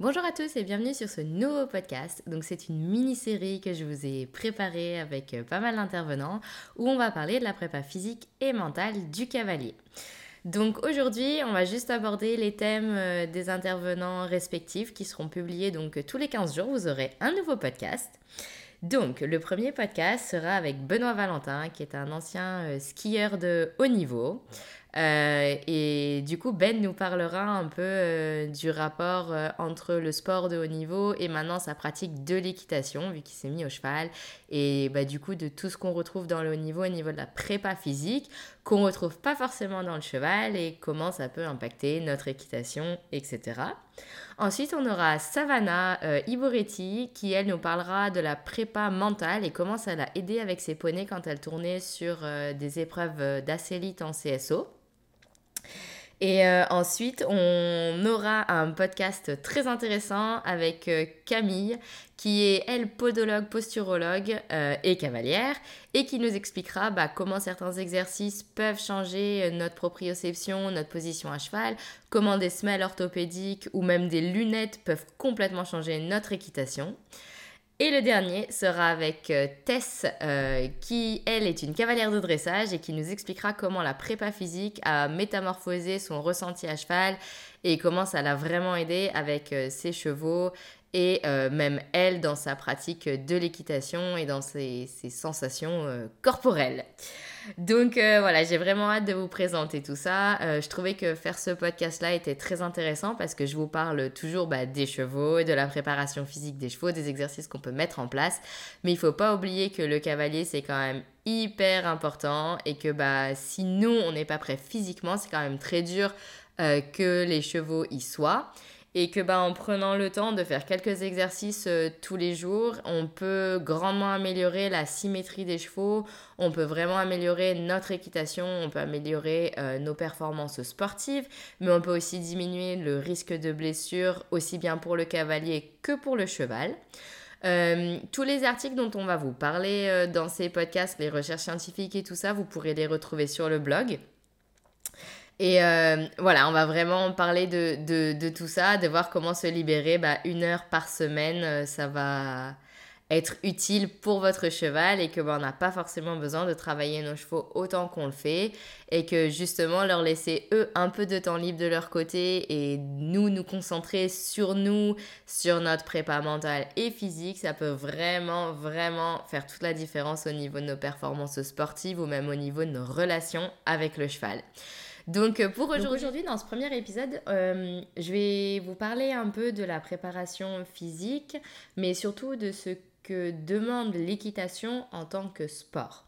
Bonjour à tous et bienvenue sur ce nouveau podcast. Donc c'est une mini-série que je vous ai préparée avec euh, pas mal d'intervenants où on va parler de la prépa physique et mentale du cavalier. Donc aujourd'hui, on va juste aborder les thèmes euh, des intervenants respectifs qui seront publiés donc tous les 15 jours. Vous aurez un nouveau podcast. Donc, le premier podcast sera avec Benoît Valentin, qui est un ancien euh, skieur de haut niveau. Euh, et du coup, Ben nous parlera un peu euh, du rapport euh, entre le sport de haut niveau et maintenant sa pratique de l'équitation, vu qu'il s'est mis au cheval. Et bah, du coup, de tout ce qu'on retrouve dans le haut niveau au niveau de la prépa physique, qu'on retrouve pas forcément dans le cheval et comment ça peut impacter notre équitation, etc. Ensuite, on aura Savannah Iboretti qui, elle, nous parlera de la prépa mentale et comment ça l'a aidé avec ses poneys quand elle tournait sur des épreuves d'acélite en CSO. Et euh, ensuite, on aura un podcast très intéressant avec euh, Camille, qui est, elle, podologue, posturologue euh, et cavalière, et qui nous expliquera bah, comment certains exercices peuvent changer notre proprioception, notre position à cheval, comment des semelles orthopédiques ou même des lunettes peuvent complètement changer notre équitation. Et le dernier sera avec euh, Tess, euh, qui, elle, est une cavalière de dressage et qui nous expliquera comment la prépa physique a métamorphosé son ressenti à cheval et comment ça l'a vraiment aidé avec euh, ses chevaux et même elle dans sa pratique de l'équitation et dans ses, sensations corporelles. Donc euh, voilà, j'ai vraiment hâte de vous présenter tout ça. Euh, je trouvais que faire ce podcast-là était très intéressant parce que je vous parle toujours bah, des chevaux, de la préparation physique des chevaux, des exercices qu'on peut mettre en place. Mais il ne faut pas oublier que le cavalier, c'est quand même hyper important et que bah, si nous, on n'est pas prêt physiquement, c'est quand même très dur euh, que les chevaux y soient et que bah, en prenant le temps de faire quelques exercices euh, tous les jours, on peut grandement améliorer la symétrie des chevaux, on peut vraiment améliorer notre équitation, on peut améliorer euh, nos performances sportives, mais on peut aussi diminuer le risque de blessure aussi bien pour le cavalier que pour le cheval. Euh, tous les articles dont on va vous parler dans ces podcasts, les recherches scientifiques et tout ça, vous pourrez les retrouver sur le blog. Et euh, voilà, on va vraiment parler de, de, de, tout ça, de voir comment se libérer bah, une heure par semaine. Euh, ça va être utile pour votre cheval et que bah, on n'a pas forcément besoin de travailler nos chevaux autant qu'on le fait et que justement leur laisser eux un peu de temps libre de leur côté et nous nous concentrer sur nous, sur notre prépa mentale et physique, ça peut vraiment vraiment faire toute la différence au niveau de nos performances sportives ou même au niveau de nos relations avec le cheval. Donc euh, pour aujourd'hui, dans ce premier épisode, euh, je vais vous parler un peu de la préparation physique, mais surtout de ce que demande l'équitation en tant que sport.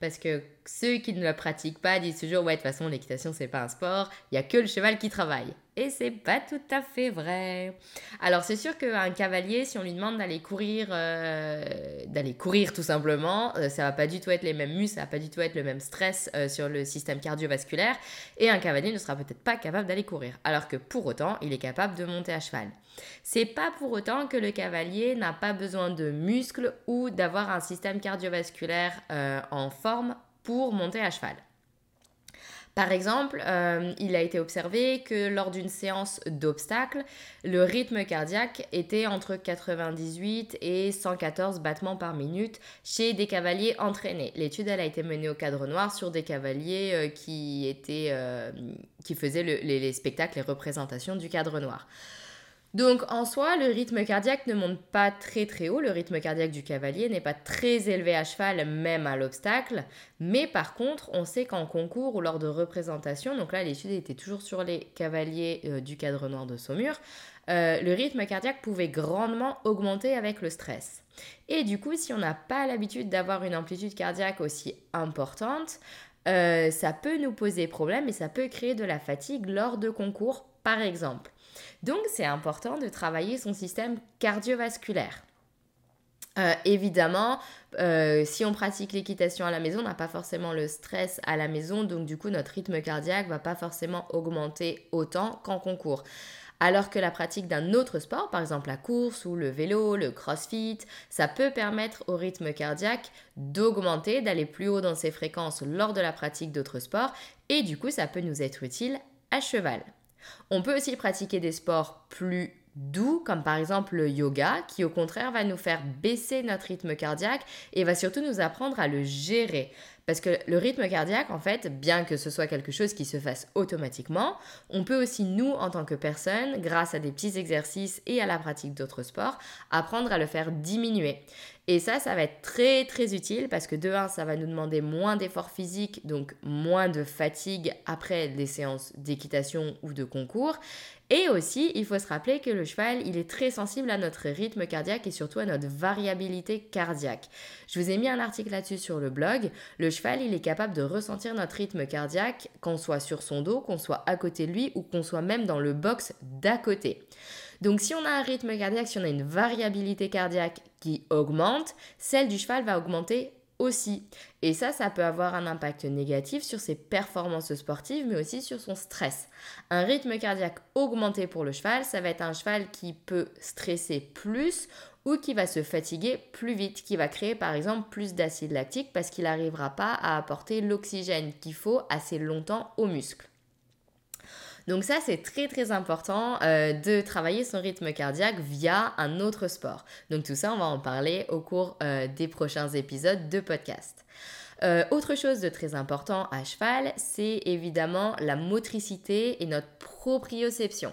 Parce que ceux qui ne le pratiquent pas disent toujours ouais de toute façon l'équitation c'est pas un sport, il y a que le cheval qui travaille. Et c'est pas tout à fait vrai. Alors c'est sûr qu'un cavalier, si on lui demande d'aller courir, euh, d'aller courir tout simplement, euh, ça va pas du tout être les mêmes muscles, ça va pas du tout être le même stress euh, sur le système cardiovasculaire, et un cavalier ne sera peut-être pas capable d'aller courir. Alors que pour autant, il est capable de monter à cheval. C'est pas pour autant que le cavalier n'a pas besoin de muscles ou d'avoir un système cardiovasculaire en forme pour monter à cheval. Par exemple, euh, il a été observé que lors d'une séance d'obstacles, le rythme cardiaque était entre 98 et 114 battements par minute chez des cavaliers entraînés. L'étude a été menée au cadre noir sur des cavaliers euh, euh, qui faisaient les, les spectacles, les représentations du cadre noir. Donc en soi, le rythme cardiaque ne monte pas très très haut, le rythme cardiaque du cavalier n'est pas très élevé à cheval, même à l'obstacle, mais par contre, on sait qu'en concours ou lors de représentation, donc là l'étude était toujours sur les cavaliers euh, du cadre noir de Saumur, euh, le rythme cardiaque pouvait grandement augmenter avec le stress. Et du coup, si on n'a pas l'habitude d'avoir une amplitude cardiaque aussi importante, euh, ça peut nous poser problème et ça peut créer de la fatigue lors de concours, par exemple. Donc c'est important de travailler son système cardiovasculaire. Euh, évidemment, euh, si on pratique l'équitation à la maison, on n'a pas forcément le stress à la maison, donc du coup notre rythme cardiaque va pas forcément augmenter autant qu'en concours. Alors que la pratique d'un autre sport, par exemple la course ou le vélo, le crossfit, ça peut permettre au rythme cardiaque d'augmenter, d'aller plus haut dans ses fréquences lors de la pratique d'autres sports, et du coup ça peut nous être utile à cheval. On peut aussi pratiquer des sports plus doux, comme par exemple le yoga, qui au contraire va nous faire baisser notre rythme cardiaque et va surtout nous apprendre à le gérer. Parce que le rythme cardiaque, en fait, bien que ce soit quelque chose qui se fasse automatiquement, on peut aussi, nous, en tant que personne, grâce à des petits exercices et à la pratique d'autres sports, apprendre à le faire diminuer. Et ça, ça va être très très utile parce que de un, ça va nous demander moins d'efforts physiques, donc moins de fatigue après les séances d'équitation ou de concours. Et aussi, il faut se rappeler que le cheval, il est très sensible à notre rythme cardiaque et surtout à notre variabilité cardiaque. Je vous ai mis un article là-dessus sur le blog. Le cheval, il est capable de ressentir notre rythme cardiaque, qu'on soit sur son dos, qu'on soit à côté de lui ou qu'on soit même dans le box d'à côté. Donc si on a un rythme cardiaque, si on a une variabilité cardiaque qui augmente, celle du cheval va augmenter aussi. Et ça, ça peut avoir un impact négatif sur ses performances sportives, mais aussi sur son stress. Un rythme cardiaque augmenté pour le cheval, ça va être un cheval qui peut stresser plus ou qui va se fatiguer plus vite, qui va créer par exemple plus d'acide lactique parce qu'il n'arrivera pas à apporter l'oxygène qu'il faut assez longtemps aux muscles. Donc ça, c'est très très important euh, de travailler son rythme cardiaque via un autre sport. Donc tout ça, on va en parler au cours euh, des prochains épisodes de podcast. Euh, autre chose de très important à cheval, c'est évidemment la motricité et notre proprioception.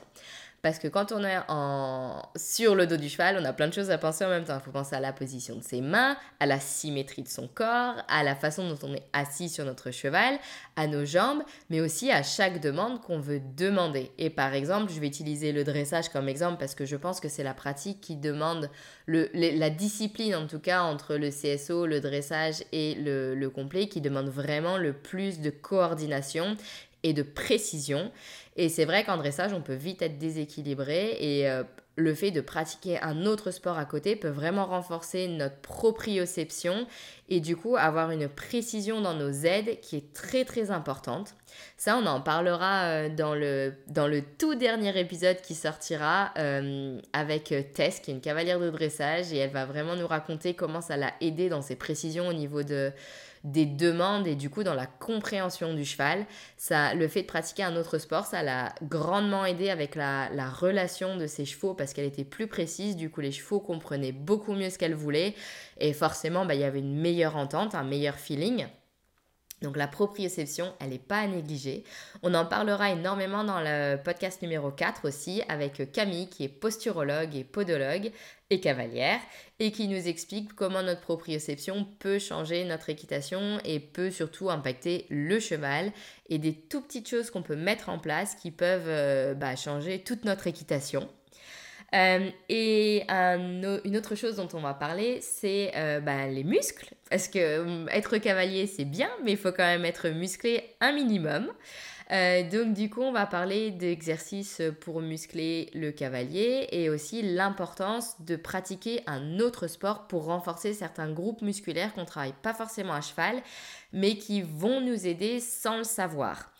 Parce que quand on est en... sur le dos du cheval, on a plein de choses à penser en même temps. Il faut penser à la position de ses mains, à la symétrie de son corps, à la façon dont on est assis sur notre cheval, à nos jambes, mais aussi à chaque demande qu'on veut demander. Et par exemple, je vais utiliser le dressage comme exemple parce que je pense que c'est la pratique qui demande le, la discipline, en tout cas, entre le CSO, le dressage et le, le complet, qui demande vraiment le plus de coordination et de précision. Et c'est vrai qu'en dressage, on peut vite être déséquilibré et euh, le fait de pratiquer un autre sport à côté peut vraiment renforcer notre proprioception et du coup avoir une précision dans nos aides qui est très très importante. Ça, on en parlera euh, dans le, dans le tout dernier épisode qui sortira euh, avec Tess, qui est une cavalière de dressage, et elle va vraiment nous raconter comment ça l'a aidé dans ses précisions au niveau de, des demandes et du coup dans la compréhension du cheval. Ça, le fait de pratiquer un autre sport, ça l'a grandement aidé avec la, relation de ses chevaux parce qu'elle était plus précise. Du coup, les chevaux comprenaient beaucoup mieux ce qu'elle voulait et forcément, bah, il y avait une meilleure entente, un meilleur feeling. Donc la proprioception, elle n'est pas à négliger. On en parlera énormément dans le podcast numéro 4 aussi avec Camille qui est posturologue et podologue et cavalière et qui nous explique comment notre proprioception peut changer notre équitation et peut surtout impacter le cheval et des tout petites choses qu'on peut mettre en place qui peuvent euh, bah, changer toute notre équitation. Euh, et une autre chose dont on va parler, c'est euh, bah, les muscles. Parce que euh, être cavalier, c'est bien, mais il faut quand même être musclé un minimum. donc du coup, on va parler d'exercices pour muscler le cavalier et aussi l'importance de pratiquer un autre sport pour renforcer certains groupes musculaires qu'on travaille pas forcément à cheval, mais qui vont nous aider sans le savoir.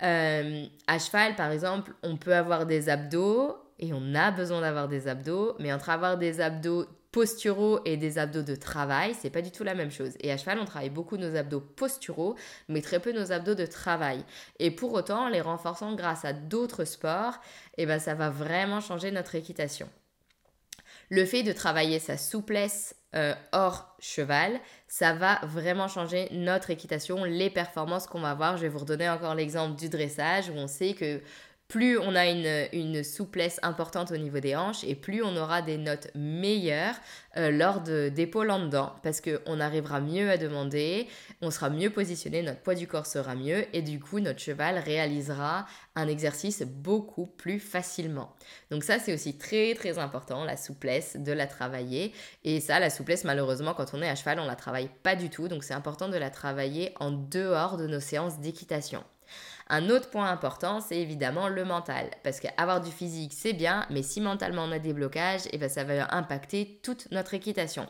à cheval, par exemple, on peut avoir des abdos, et on a besoin d'avoir des abdos, mais entre avoir des abdos posturaux et des abdos de travail, c'est pas du tout la même chose. Et à cheval, on travaille beaucoup nos abdos posturaux, mais très peu nos abdos de travail. Et pour autant, les renforçant grâce à d'autres sports, eh ben ça va vraiment changer notre équitation. Le fait de travailler sa souplesse euh, hors cheval, ça va vraiment changer notre équitation, les performances qu'on va avoir. Je vais vous redonner encore l'exemple du dressage où on sait que plus on a une, souplesse importante au niveau des hanches et plus on aura des notes meilleures euh, lors d'épaules en dedans parce qu'on arrivera mieux à demander, on sera mieux positionné, notre poids du corps sera mieux et du coup notre cheval réalisera un exercice beaucoup plus facilement. Donc ça c'est aussi très très important, la souplesse de la travailler et ça la souplesse malheureusement quand on est à cheval on la travaille pas du tout donc c'est important de la travailler en dehors de nos séances d'équitation. Un autre point important, c'est évidemment le mental. Parce qu'avoir du physique, c'est bien, mais si mentalement on a des blocages, et eh ben ça va impacter toute notre équitation.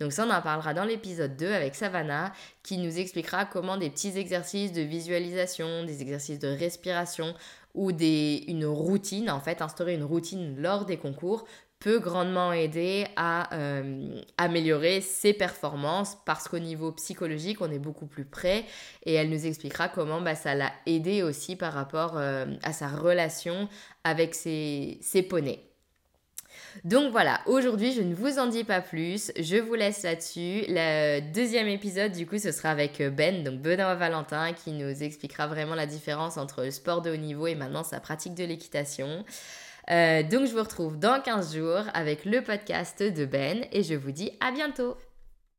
Donc ça, on en parlera dans l'épisode 2 avec Savannah, qui nous expliquera comment des petits exercices de visualisation, des exercices de respiration ou des, une routine, en fait, instaurer une routine lors des concours peut grandement aider à euh, améliorer ses performances parce qu'au niveau psychologique, on est beaucoup plus près et elle nous expliquera comment bah, ça l'a aidé aussi par rapport euh, à sa relation avec ses, ses poneys. Donc voilà, aujourd'hui je ne vous en dis pas plus, je vous laisse là-dessus. Le deuxième épisode du coup ce sera avec euh, Ben, donc Benoît Valentin, qui nous expliquera vraiment la différence entre le sport de haut niveau et maintenant sa pratique de l'équitation. Euh, donc je vous retrouve dans 15 jours avec le podcast de Ben et je vous dis à bientôt.